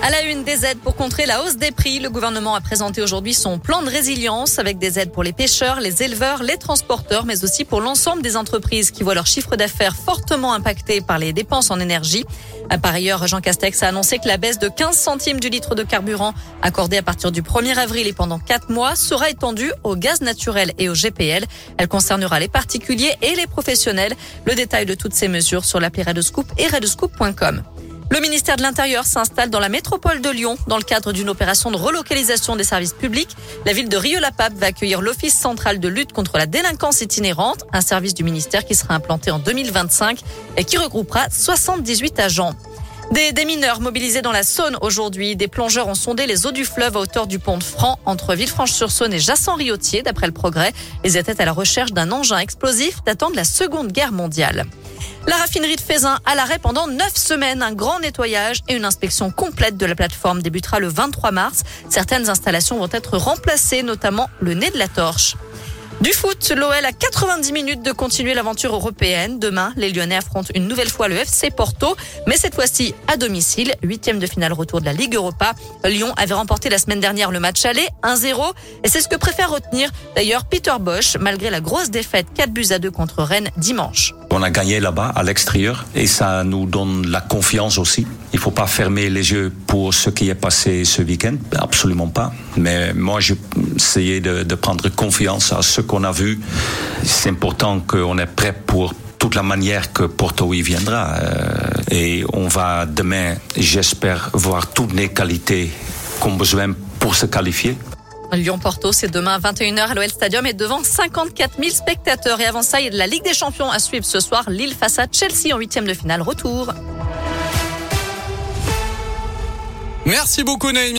À la une des aides pour contrer la hausse des prix, le gouvernement a présenté aujourd'hui son plan de résilience avec des aides pour les pêcheurs, les éleveurs, les transporteurs, mais aussi pour l'ensemble des entreprises qui voient leur chiffre d'affaires fortement impacté par les dépenses en énergie. Par ailleurs, Jean Castex a annoncé que la baisse de 15 centimes du litre de carburant accordée à partir du 1er avril et pendant 4 mois sera étendue au gaz naturel et au GPL. Elle concernera les particuliers et les professionnels. Le détail de toutes ces mesures sur l'appli Redescoop et redescoop.com. Le ministère de l'Intérieur s'installe dans la métropole de Lyon dans le cadre d'une opération de relocalisation des services publics. La ville de Rieux-la-Pape va accueillir l'Office central de lutte contre la délinquance itinérante, un service du ministère qui sera implanté en 2025 et qui regroupera 78 agents. Des, mineurs mobilisés dans la Saône aujourd'hui. Des plongeurs ont sondé les eaux du fleuve à hauteur du pont de Franc entre Villefranche-sur-Saône et Jassan-Riotier, d'après le progrès. Ils étaient à la recherche d'un engin explosif datant de la Seconde Guerre mondiale. La raffinerie de Fézin à l'arrêt pendant neuf semaines. Un grand nettoyage et une inspection complète de la plateforme débutera le 23 mars. Certaines installations vont être remplacées, notamment le nez de la torche. Du foot, l'OL a 90 minutes de continuer l'aventure européenne. Demain, les Lyonnais affrontent une nouvelle fois le FC Porto, mais cette fois-ci à domicile. Huitième de finale retour de la Ligue Europa. Lyon avait remporté la semaine dernière le match aller 1-0 et c'est ce que préfère retenir d'ailleurs Peter Bosch malgré la grosse défaite 4 buts à 2 contre Rennes dimanche. On a gagné là-bas à l'extérieur et ça nous donne la confiance aussi. Il faut pas fermer les yeux pour ce qui est passé ce week-end, absolument pas. Mais moi, j'ai essayé de, de prendre confiance à ce qu'on a vu. C'est important qu'on est prêt pour toute la manière que Porto y viendra. et on va demain, j'espère, voir toutes les qualités qu'on besoin pour se qualifier. Lyon-Porto, c'est demain à 21h à l'OL Stadium et devant 54 000 spectateurs. Et avant ça, il y a la Ligue des Champions à suivre ce soir. Lille face à Chelsea en huitième de finale. Retour. Merci beaucoup Naïmi.